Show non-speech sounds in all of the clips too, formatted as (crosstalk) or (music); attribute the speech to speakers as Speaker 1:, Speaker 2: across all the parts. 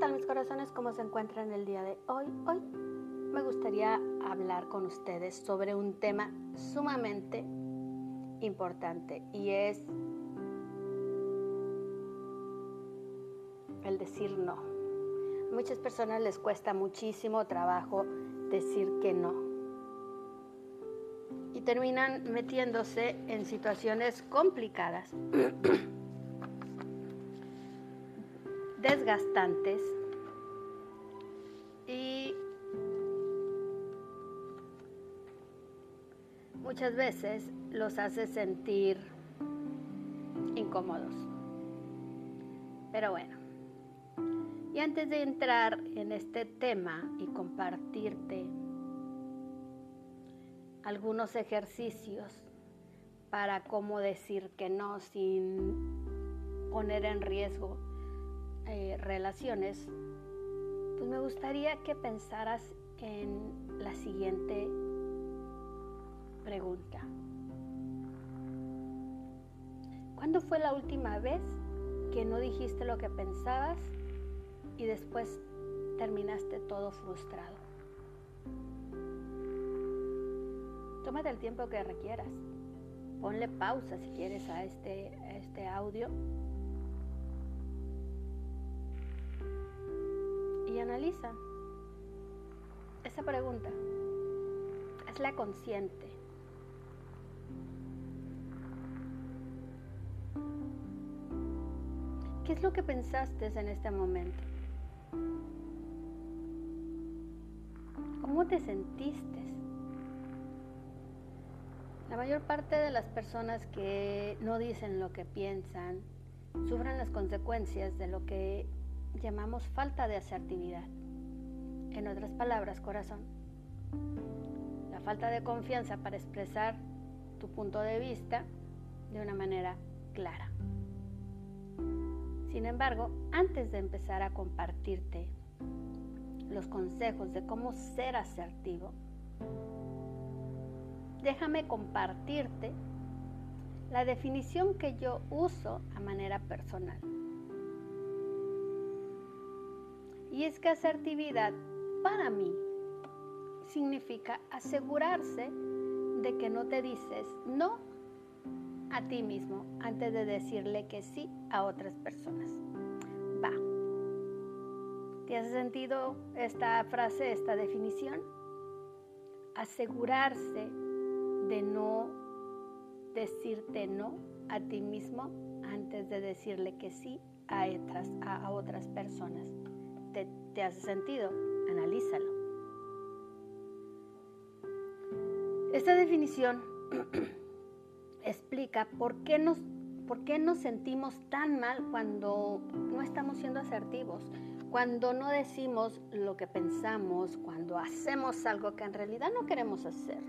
Speaker 1: tal mis corazones? ¿Cómo se encuentran el día de hoy? Hoy me gustaría hablar con ustedes sobre un tema sumamente importante y es el decir no. A muchas personas les cuesta muchísimo trabajo decir que no. Y terminan metiéndose en situaciones complicadas (clears throat) y muchas veces los hace sentir incómodos. Pero bueno, y antes de entrar en este tema y compartirte algunos ejercicios para cómo decir que no sin poner en riesgo eh, relaciones, pues me gustaría que pensaras en la siguiente pregunta. ¿Cuándo fue la última vez que no dijiste lo que pensabas y después terminaste todo frustrado? Tómate el tiempo que requieras. Ponle pausa si quieres a este, a este audio analiza esa pregunta. Es la consciente. ¿Qué es lo que pensaste en este momento? ¿Cómo te sentiste? La mayor parte de las personas que no dicen lo que piensan sufren las consecuencias de lo que llamamos falta de asertividad. En otras palabras, corazón, la falta de confianza para expresar tu punto de vista de una manera clara. Sin embargo, antes de empezar a compartirte los consejos de cómo ser asertivo, déjame compartirte la definición que yo uso a manera personal. Y es que asertividad para mí significa asegurarse de que no te dices no a ti mismo antes de decirle que sí a otras personas. Va. ¿Te has sentido esta frase, esta definición? Asegurarse de no decirte no a ti mismo antes de decirle que sí a otras, a otras personas te, hace sentido, analízalo. Esta definición (clears throat) explica por qué, nos, por qué nos sentimos tan mal cuando no estamos siendo asertivos, cuando no decimos lo que pensamos, cuando hacemos algo que en realidad no queremos hacer.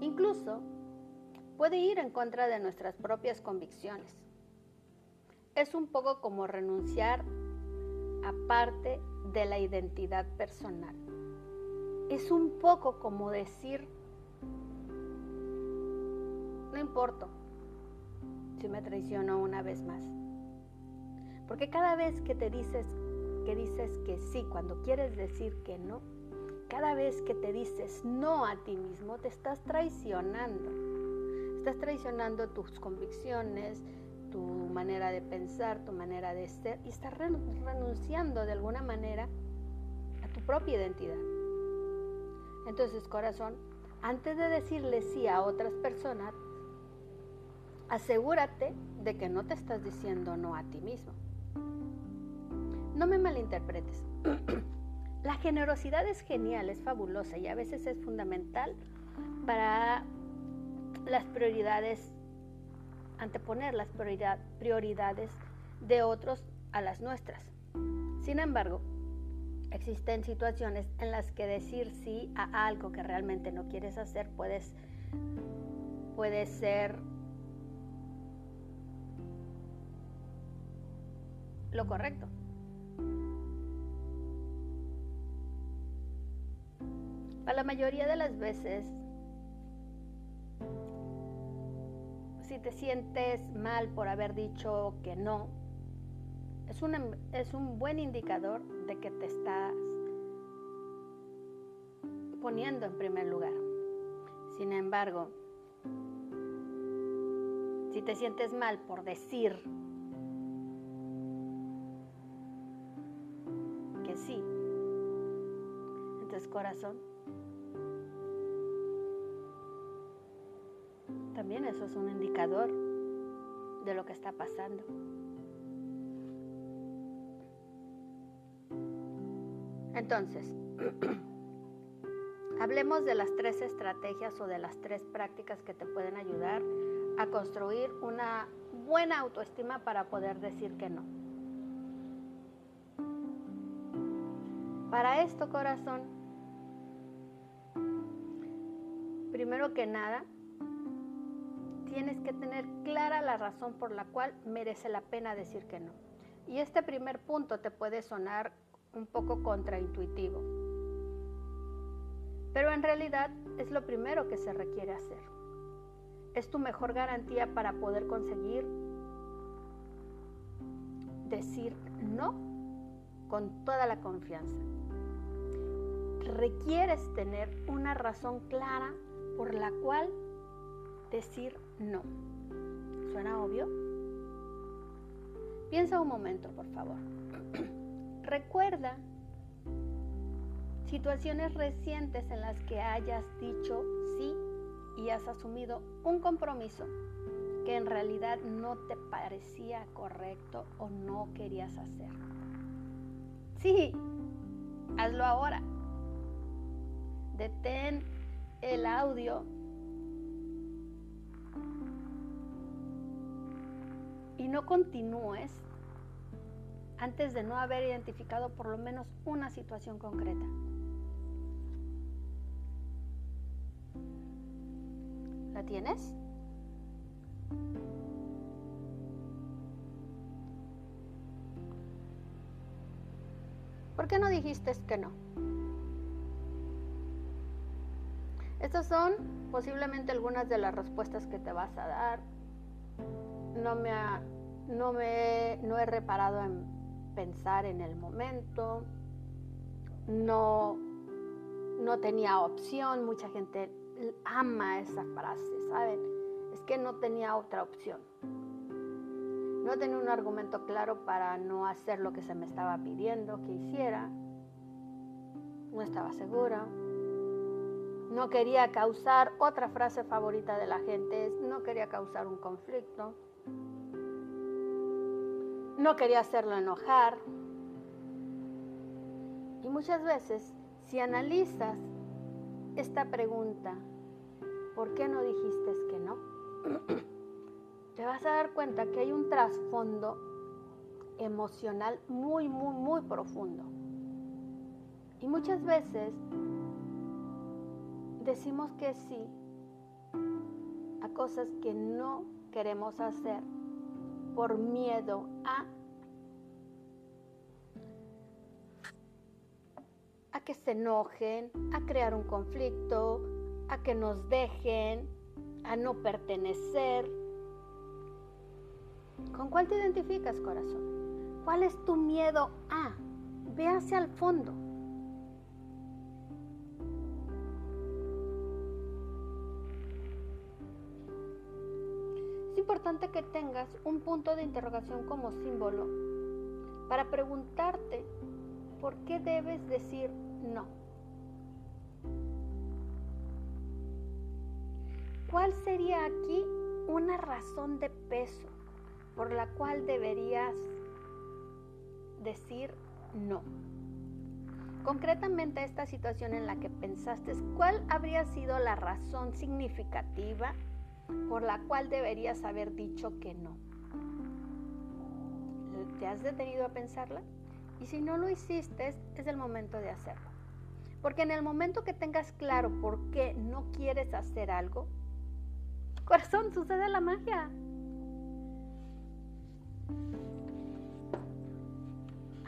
Speaker 1: Incluso puede ir en contra de nuestras propias convicciones. Es un poco como renunciar aparte de la identidad personal. Es un poco como decir, no importa si me traiciono una vez más. Porque cada vez que te dices que dices que sí, cuando quieres decir que no, cada vez que te dices no a ti mismo, te estás traicionando. Estás traicionando tus convicciones, tu manera de pensar, tu manera de ser, y estás renunciando de alguna manera a tu propia identidad. Entonces, corazón, antes de decirle sí a otras personas, asegúrate de que no te estás diciendo no a ti mismo. No me malinterpretes. (clears throat) La generosidad es genial, es fabulosa y a veces es fundamental para las prioridades anteponer las prioridades de otros a las nuestras. Sin embargo, existen situaciones en las que decir sí a algo que realmente no quieres hacer puedes, puede ser lo correcto. Para la mayoría de las veces si te sientes mal por haber dicho que no, Es un, es un buen indicador de que te estás poniendo en primer lugar. Sin embargo, si te sientes mal por decir que sí, entonces corazón, también eso es un indicador de lo que está pasando. Entonces, (clears throat) hablemos de las tres estrategias o de las tres prácticas que te pueden ayudar a construir una buena autoestima para poder decir que no. Para esto, corazón, primero que nada, tienes que tener clara la razón por la cual merece la pena decir que no. Y este primer punto te puede sonar un poco contraintuitivo, pero en realidad es lo primero que se requiere hacer es tu mejor garantía para poder conseguir decir no con toda la confianza. Requieres tener una razón clara por la cual decir no. ¿Suena obvio? Piensa un momento, por favor. (clears throat) Recuerda situaciones recientes en las que hayas dicho sí y has asumido un compromiso que en realidad no te parecía correcto o no querías hacer. Sí, hazlo ahora. Detén el audio y no continúes antes de no haber identificado por lo menos una situación concreta. ¿La tienes? ¿Por qué no dijiste que no? Estas son posiblemente algunas de las respuestas que te vas a dar. No me, no me no he reparado en pensar en el momento. No, no tenía opción. Mucha gente ama esa frase, ¿saben? Es que no tenía otra opción. No tenía un argumento claro para no hacer lo que se me estaba pidiendo que hiciera. No estaba segura. No quería causar, otra frase favorita de la gente es, no quería causar un conflicto. No quería hacerlo enojar. Y muchas veces, si analizas esta pregunta, ¿por qué no dijiste que no? (clears throat) Te vas a dar cuenta que hay un trasfondo emocional muy, muy, muy profundo. Y muchas veces decimos que sí a cosas que no queremos hacer por miedo a a que se enojen, a crear un conflicto, a que nos dejen, a no pertenecer. ¿Con cuál te identificas, corazón? ¿Cuál es tu miedo a? Ve hacia el fondo. Importante que tengas un punto de interrogación como símbolo para preguntarte por qué debes decir no. ¿Cuál sería aquí una razón de peso por la cual deberías decir no? Concretamente esta situación en la que pensaste, ¿cuál habría sido la razón significativa por la cual deberías haber dicho que no? ¿Te has detenido a pensarla? Y si no lo hiciste, es el momento de hacerlo. Porque en el momento que tengas claro por qué no quieres hacer algo, corazón, sucede la magia.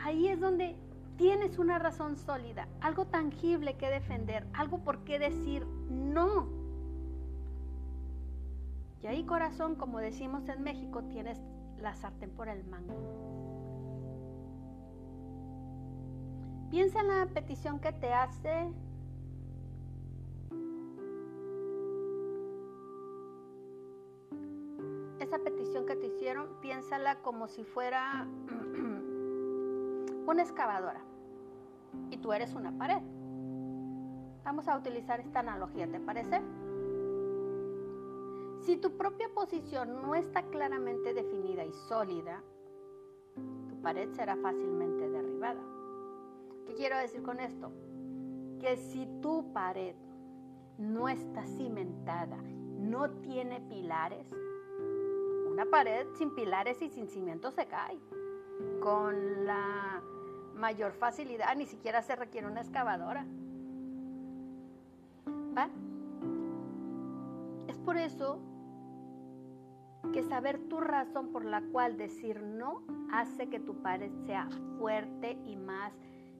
Speaker 1: Ahí es donde tienes una razón sólida, algo tangible que defender, algo por qué decir no. Y ahí, corazón, como decimos en México, tienes la sartén por el mango. Piensa en la petición que te hace esa petición que te hicieron, piénsala como si fuera (clears throat) una excavadora y tú eres una pared. Vamos a utilizar esta analogía, ¿te parece? Si tu propia posición no está claramente definida y sólida, tu pared será fácilmente derribada. ¿Qué quiero decir con esto? Que si tu pared no está cimentada, no tiene pilares, una pared sin pilares y sin cimiento se cae. Con la mayor facilidad, ni siquiera se requiere una excavadora. ¿Va? Es por eso que saber tu razón por la cual decir no hace que tu pared sea fuerte y más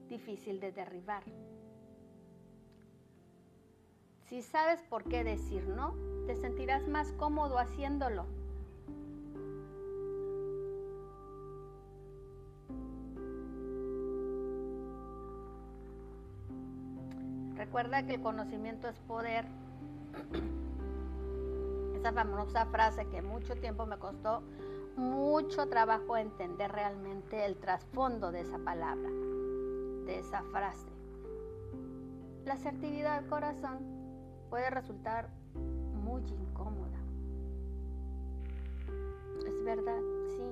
Speaker 1: difícil de derribar. Si sabes por qué decir no, te sentirás más cómodo haciéndolo. Recuerda que el conocimiento es poder. (clears throat) Esa famosa frase que mucho tiempo me costó mucho trabajo entender realmente el trasfondo de esa palabra, de esa frase. La asertividad corazón puede resultar muy incómoda. Es verdad, sí.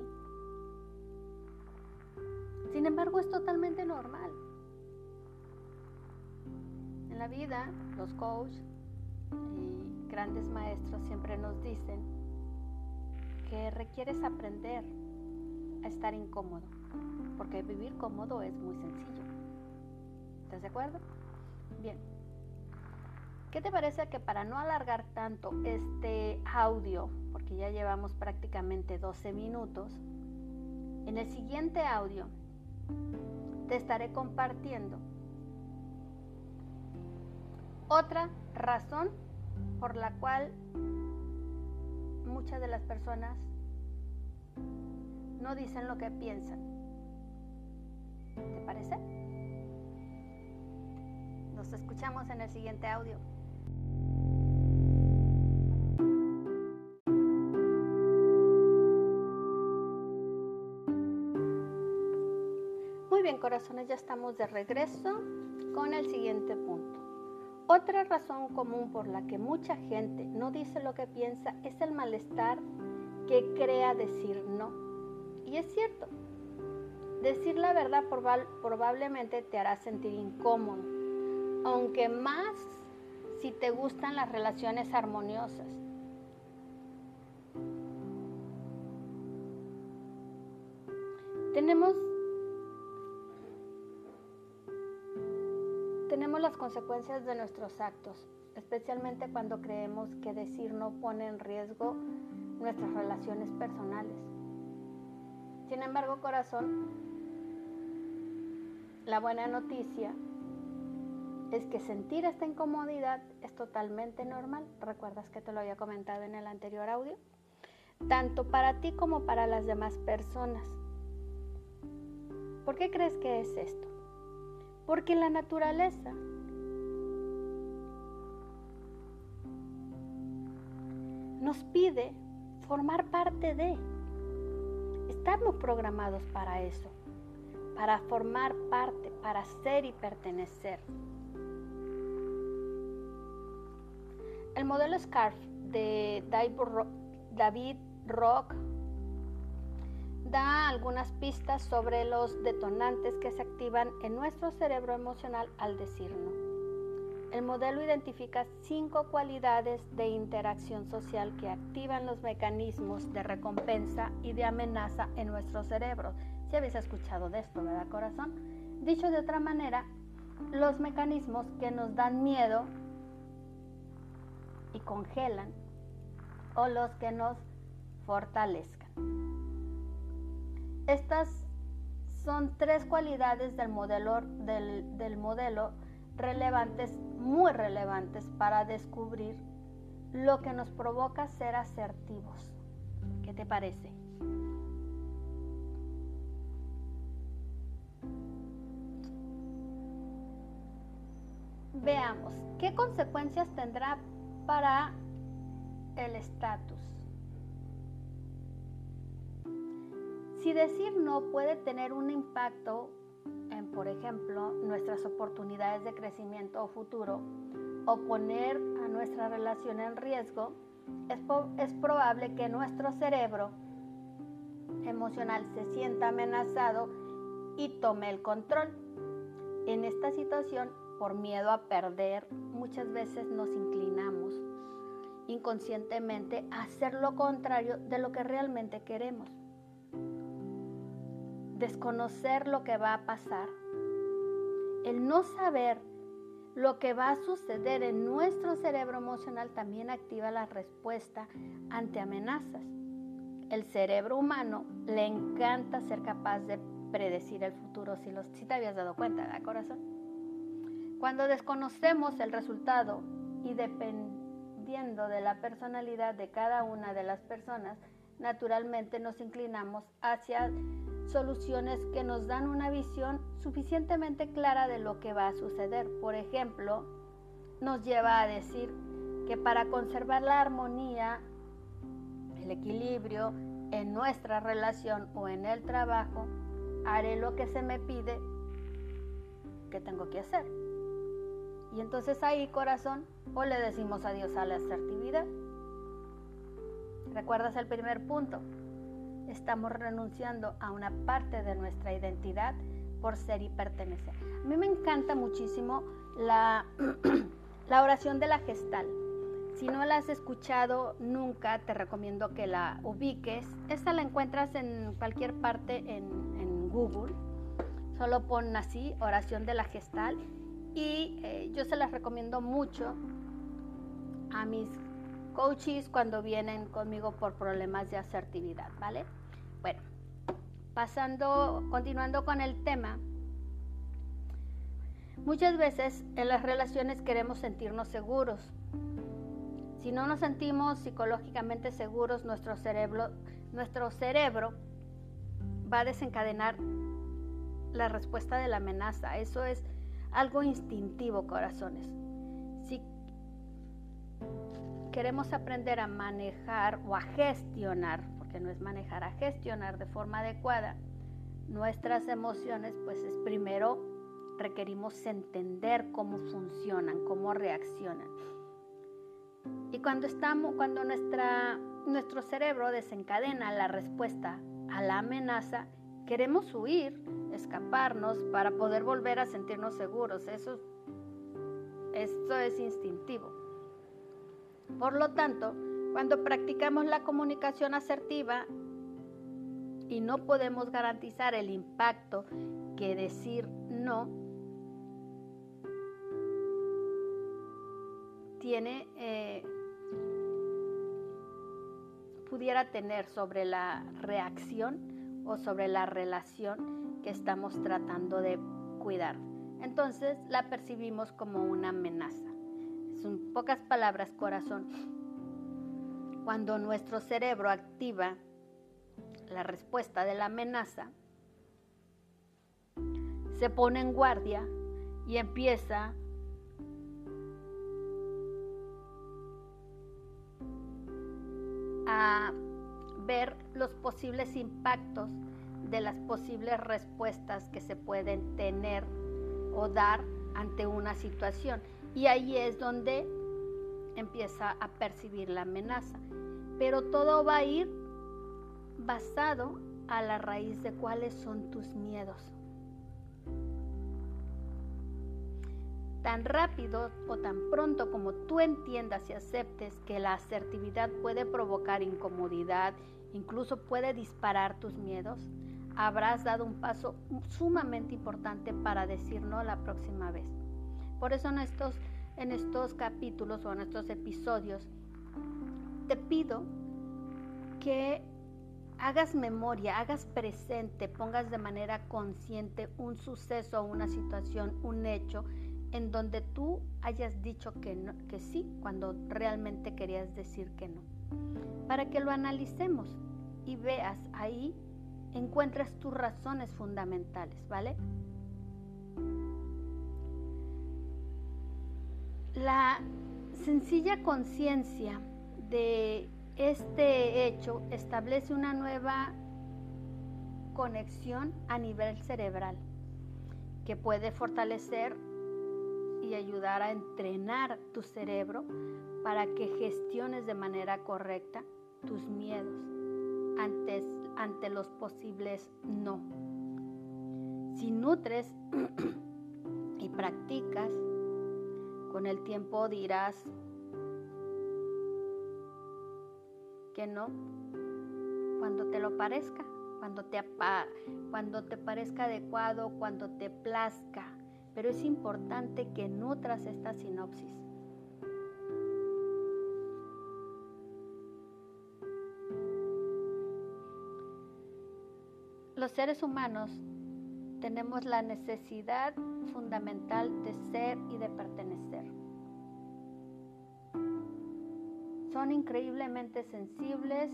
Speaker 1: Sin embargo, es totalmente normal. En la vida, los coaches y grandes maestros siempre nos dicen que requieres aprender a estar incómodo, porque vivir cómodo es muy sencillo. ¿Estás de acuerdo? Bien. ¿Qué te parece que para no alargar tanto este audio, porque ya llevamos prácticamente 12 minutos, en el siguiente audio te estaré compartiendo otra razón por la cual muchas de las personas no dicen lo que piensan. ¿Te parece? Nos escuchamos en el siguiente audio. Muy bien, corazones, ya estamos de regreso con el siguiente punto. Otra razón común por la que mucha gente no dice lo que piensa es el malestar que crea decir no. Y es cierto, decir la verdad probablemente te hará sentir incómodo, aunque más si te gustan las relaciones armoniosas. Consecuencias de nuestros actos, especialmente cuando creemos que decir no pone en riesgo nuestras relaciones personales. Sin embargo, corazón, la buena noticia es que sentir esta incomodidad es totalmente normal. ¿Recuerdas que te lo había comentado en el anterior audio? Tanto para ti como para las demás personas. ¿Por qué crees que es esto? Porque la naturaleza nos pide formar parte de. Estamos programados para eso, para formar parte, para ser y pertenecer. El modelo SCARF de David Rock da algunas pistas sobre los detonantes que se activan en nuestro cerebro emocional al decir no. El modelo identifica cinco cualidades de interacción social que activan los mecanismos de recompensa y de amenaza en nuestro cerebro. Si habéis escuchado de esto, ¿verdad, corazón? Dicho de otra manera, los mecanismos que nos dan miedo y congelan o los que nos fortalezcan. Estas son tres cualidades del modelo, del, modelo relevantes, muy relevantes para descubrir lo que nos provoca ser asertivos. ¿Qué te parece? veamos, ¿qué consecuencias tendrá para el estatus? Si decir no puede tener un impacto por ejemplo, nuestras oportunidades de crecimiento o futuro, o poner a nuestra relación en riesgo, es, es probable que nuestro cerebro emocional se sienta amenazado y tome el control. En esta situación, por miedo a perder, muchas veces nos inclinamos inconscientemente a hacer lo contrario de lo que realmente queremos. Desconocer lo que va a pasar, el no saber lo que va a suceder en nuestro cerebro emocional también activa la respuesta ante amenazas. El cerebro humano le encanta ser capaz de predecir el futuro, si, los, si te habías dado cuenta, ¿verdad, corazón? Cuando desconocemos el resultado y dependiendo de la personalidad de cada una de las personas, naturalmente nos inclinamos hacia soluciones que nos dan una visión suficientemente clara de lo que va a suceder. Por ejemplo, nos lleva a decir que para conservar la armonía, el equilibrio en nuestra relación o en el trabajo, haré lo que se me pide que tengo que hacer. Y entonces ahí, corazón, o le decimos adiós a la asertividad. ¿Recuerdas el primer punto? Estamos renunciando a una parte de nuestra identidad por ser y pertenecer. A mí me encanta muchísimo la, (clears throat) la oración de la gestal. Si no la has escuchado nunca, te recomiendo que la ubiques. Esta la encuentras en cualquier parte en, Google. Solo pon así, oración de la gestal. Y eh, yo se las recomiendo mucho a mis coaches cuando vienen conmigo por problemas de asertividad, ¿vale? Bueno, pasando, continuando con el tema, muchas veces en las relaciones queremos sentirnos seguros. Si no nos sentimos psicológicamente seguros, nuestro cerebro, nuestro cerebro va a desencadenar la respuesta de la amenaza. Eso es algo instintivo, corazones. Si queremos aprender a manejar o a gestionar no es manejar, a gestionar de forma adecuada nuestras emociones, pues es primero requerimos entender cómo funcionan, cómo reaccionan. Y cuando estamos, cuando nuestra, nuestro cerebro desencadena la respuesta a la amenaza, queremos huir, escaparnos para poder volver a sentirnos seguros. Eso, eso es instintivo. Por lo tanto, cuando practicamos la comunicación asertiva y no podemos garantizar el impacto que decir no tiene, eh, pudiera tener sobre la reacción o sobre la relación que estamos tratando de cuidar. Entonces la percibimos como una amenaza. Son pocas palabras, corazón cuando nuestro cerebro activa la respuesta de la amenaza, se pone en guardia y empieza a ver los posibles impactos de las posibles respuestas que se pueden tener o dar ante una situación. Y ahí es donde empieza a percibir la amenaza. Pero todo va a ir basado a la raíz de cuáles son tus miedos. Tan rápido o tan pronto como tú entiendas y aceptes que la asertividad puede provocar incomodidad, incluso puede disparar tus miedos, habrás dado un paso sumamente importante para decir no la próxima vez. Por eso en estos, en estos capítulos o en estos episodios te pido que hagas memoria, hagas presente, pongas de manera consciente un suceso, una situación, un hecho en donde tú hayas dicho que, que sí cuando realmente querías decir que no. Para que lo analicemos y veas ahí, encuentras tus razones fundamentales, ¿vale? La sencilla conciencia de este hecho establece una nueva conexión a nivel cerebral que puede fortalecer y ayudar a entrenar tu cerebro para que gestiones de manera correcta tus miedos ante, ante los posibles no. Si nutres (clears throat) y practicas, con el tiempo dirás que no cuando te lo parezca, cuando te, cuando te parezca adecuado, cuando te plazca. Pero es importante que nutras esta sinopsis. Los seres humanos tenemos la necesidad fundamental de ser y de pertenecer. Son increíblemente sensibles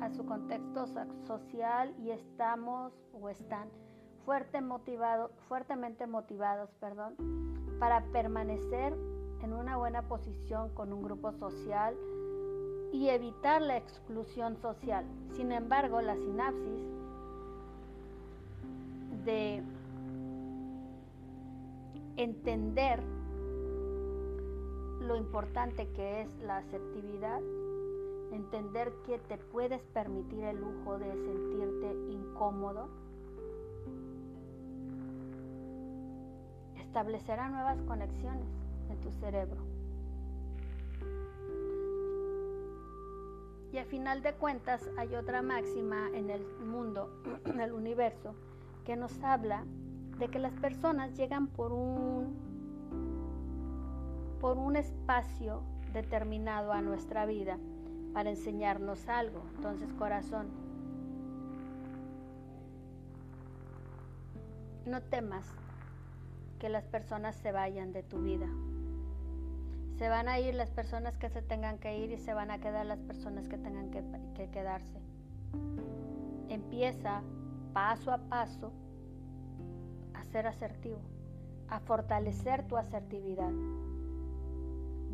Speaker 1: a su contexto social y estamos o están fuertemente motivados perdón, para permanecer en una buena posición con un grupo social y evitar la exclusión social. Sin embargo, la sinapsis de entender lo importante que es la asertividad, entender que te puedes permitir el lujo de sentirte incómodo, establecerá nuevas conexiones en tu cerebro. Y a final de cuentas hay otra máxima en el mundo, (clears throat) en el universo, que nos habla de que las personas llegan por un por un espacio determinado a nuestra vida para enseñarnos algo. Entonces, corazón, no temas que las personas se vayan de tu vida. Se van a ir las personas que se tengan que ir y se van a quedar las personas que tengan que, que quedarse. Empieza paso a paso a ser asertivo, a fortalecer tu asertividad.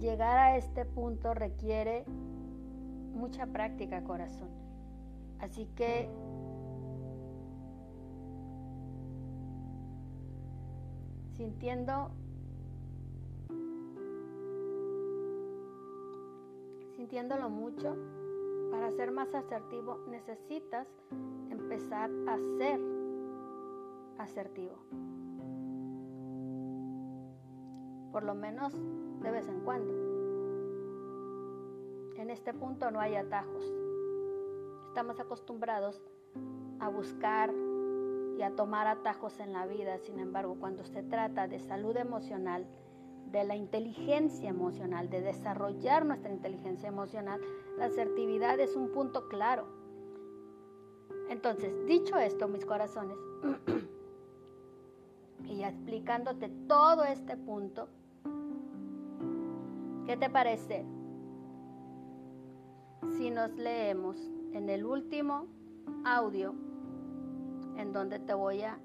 Speaker 1: Llegar a este punto requiere mucha práctica, corazón. Así que sintiendo sintiéndolo mucho, para ser más asertivo necesitas empezar a ser asertivo. Por lo menos de vez en cuando. En este punto no hay atajos. Estamos acostumbrados a buscar y a tomar atajos en la vida. Sin embargo, cuando se trata de salud emocional, de la inteligencia emocional, de desarrollar nuestra inteligencia emocional, la asertividad es un punto claro. Entonces, dicho esto, mis corazones, (clears throat) y explicándote todo este punto, ¿Qué te parece si nos leemos en el último audio en donde te voy a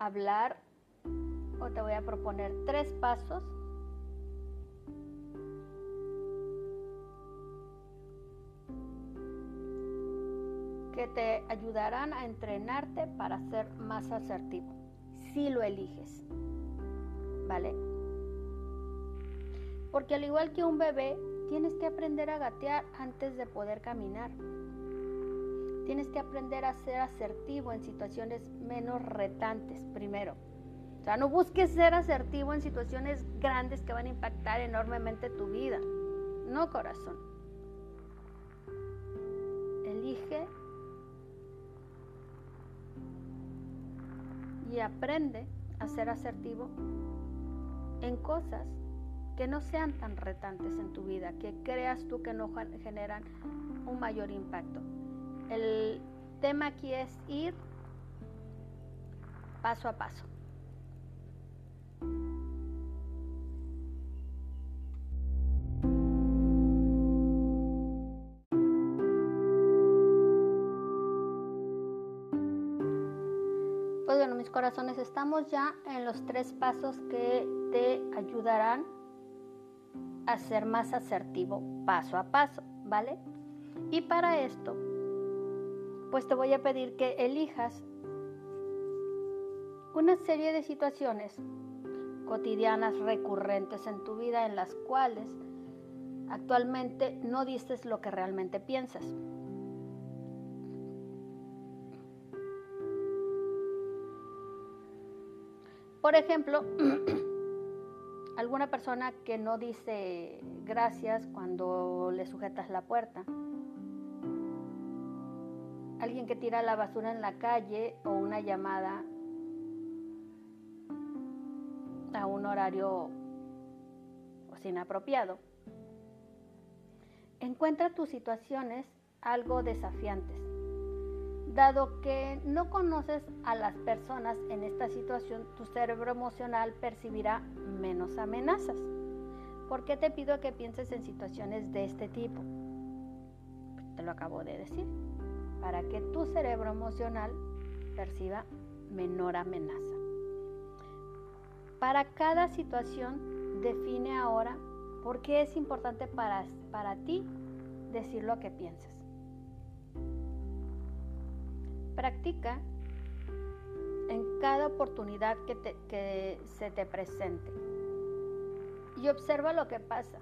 Speaker 1: hablar o te voy a proponer tres pasos que te ayudarán a entrenarte para ser más asertivo, si lo eliges. ¿Vale? Porque al igual que un bebé, tienes que aprender a gatear antes de poder caminar. Tienes que aprender a ser asertivo en situaciones menos retantes primero. O sea, no busques ser asertivo en situaciones grandes que van a impactar enormemente tu vida. No, corazón. Elige y aprende a ser asertivo en cosas que no sean tan retantes en tu vida, que creas tú que no generan un mayor impacto. El tema aquí es ir paso a paso. Pues bueno, mis corazones, estamos ya en los tres pasos que te ayudarán a ser más asertivo paso a paso, ¿vale? Y para esto, pues te voy a pedir que elijas una serie de situaciones cotidianas recurrentes en tu vida en las cuales actualmente no dices lo que realmente piensas. Por ejemplo, (clears throat) alguna persona que no dice gracias cuando le sujetas la puerta. Alguien que tira la basura en la calle o una llamada a un horario inapropiado. Encuentra tus situaciones algo desafiantes Dado que no conoces a las personas en esta situación, tu cerebro emocional percibirá menos amenazas. ¿Por qué te pido que pienses en situaciones de este tipo? Te lo acabo de decir. Para que tu cerebro emocional perciba menor amenaza. Para cada situación, define ahora por qué es importante para, para ti decir lo que piensas. Practica en cada oportunidad que, se te presente y observa lo que pasa.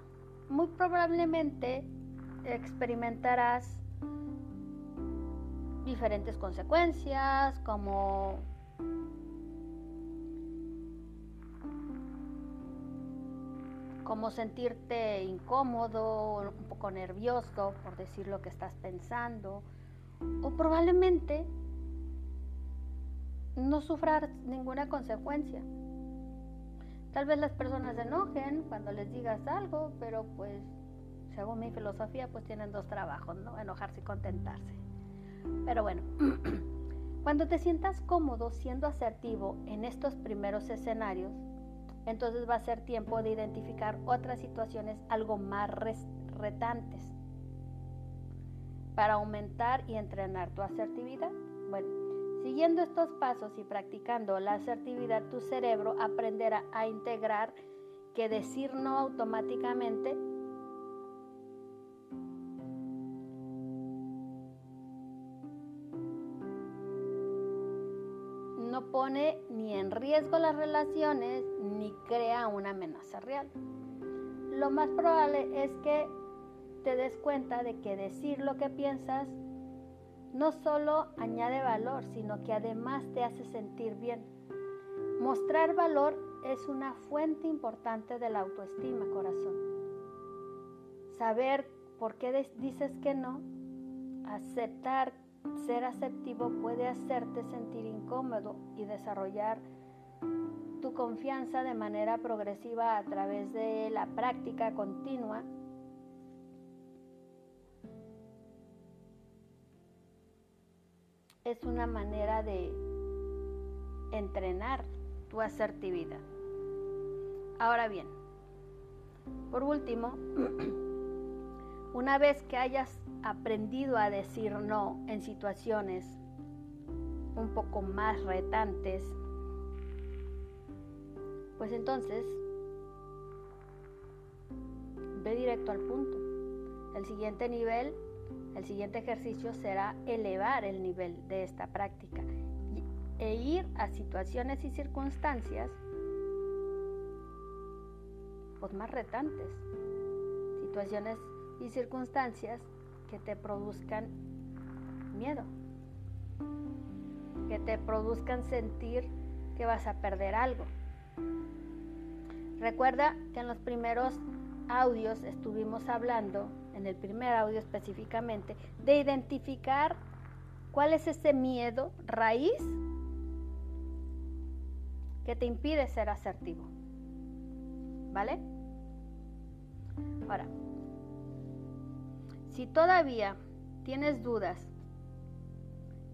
Speaker 1: Muy probablemente experimentarás diferentes consecuencias como como sentirte incómodo, un poco nervioso por decir lo que estás pensando, o probablemente no sufrar ninguna consecuencia. Tal vez las personas se enojen cuando les digas algo, pero pues, según mi filosofía, pues tienen dos trabajos, ¿no? Enojarse y contentarse. Pero bueno, (clears throat) cuando te sientas cómodo siendo asertivo en estos primeros escenarios, entonces va a ser tiempo de identificar otras situaciones algo más retantes para aumentar y entrenar tu asertividad. Bueno, Siguiendo estos pasos y practicando la asertividad, tu cerebro aprenderá a integrar que decir no automáticamente no pone ni en riesgo las relaciones ni crea una amenaza real. Lo más probable es que te des cuenta de que decir lo que piensas no solo añade valor, sino que además te hace sentir bien. Mostrar valor es una fuente importante de la autoestima, corazón. Saber por qué dices que no, aceptar, ser aceptivo puede hacerte sentir incómodo y desarrollar tu confianza de manera progresiva a través de la práctica continua es una manera de entrenar tu asertividad. Ahora bien, por último, (clears throat) una vez que hayas aprendido a decir no en situaciones un poco más retantes, pues entonces ve directo al punto. El siguiente nivel el siguiente ejercicio será elevar el nivel de esta práctica e ir a situaciones y circunstancias pues, más retantes, situaciones y circunstancias que te produzcan miedo, que te produzcan sentir que vas a perder algo. Recuerda que en los primeros audios estuvimos hablando en el primer audio específicamente, de identificar cuál es ese miedo raíz que te impide ser asertivo. ¿Vale? Ahora, si todavía tienes dudas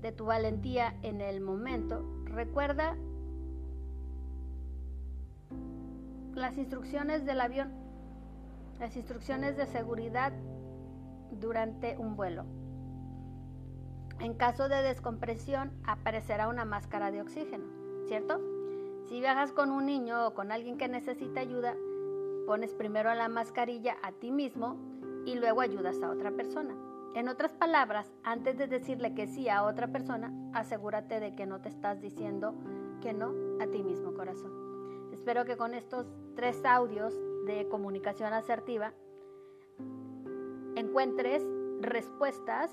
Speaker 1: de tu valentía en el momento, recuerda las instrucciones del avión, las instrucciones de seguridad durante un vuelo. En caso de descompresión aparecerá una máscara de oxígeno. ¿cierto? Si viajas con un niño o con alguien que necesita ayuda, pones primero la mascarilla a ti mismo y luego ayudas a otra persona. En otras palabras, antes de decirle que sí a otra persona, asegúrate de que no te estás diciendo que no a ti mismo, corazón. Espero que con estos tres audios de comunicación asertiva encuentres respuestas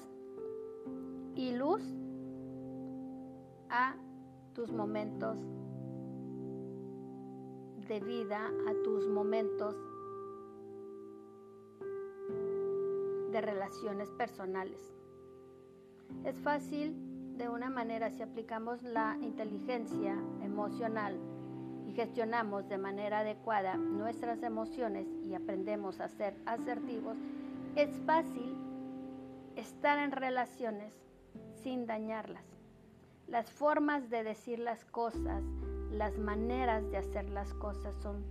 Speaker 1: y luz a tus momentos de vida, a tus momentos de relaciones personales. Es fácil de una manera si aplicamos la inteligencia emocional gestionamos de manera adecuada nuestras emociones y aprendemos a ser asertivos, es fácil estar en relaciones sin dañarlas. Las formas de decir las cosas, las maneras de hacer las cosas son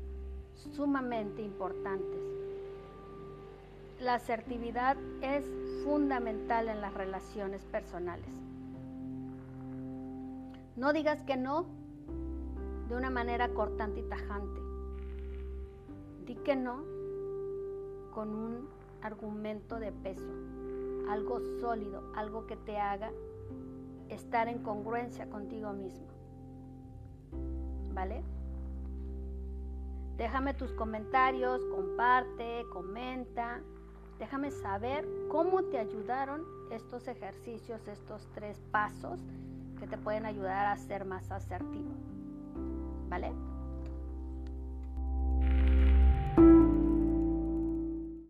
Speaker 1: sumamente importantes. La asertividad es fundamental en las relaciones personales. No digas que no de una manera cortante y tajante. Di que no con un argumento de peso, algo sólido, algo que te haga estar en congruencia contigo mismo. ¿Vale? Déjame tus comentarios, comparte, comenta. Déjame saber cómo te ayudaron estos ejercicios, estos tres pasos que te pueden ayudar a ser más asertivo. ¿Vale?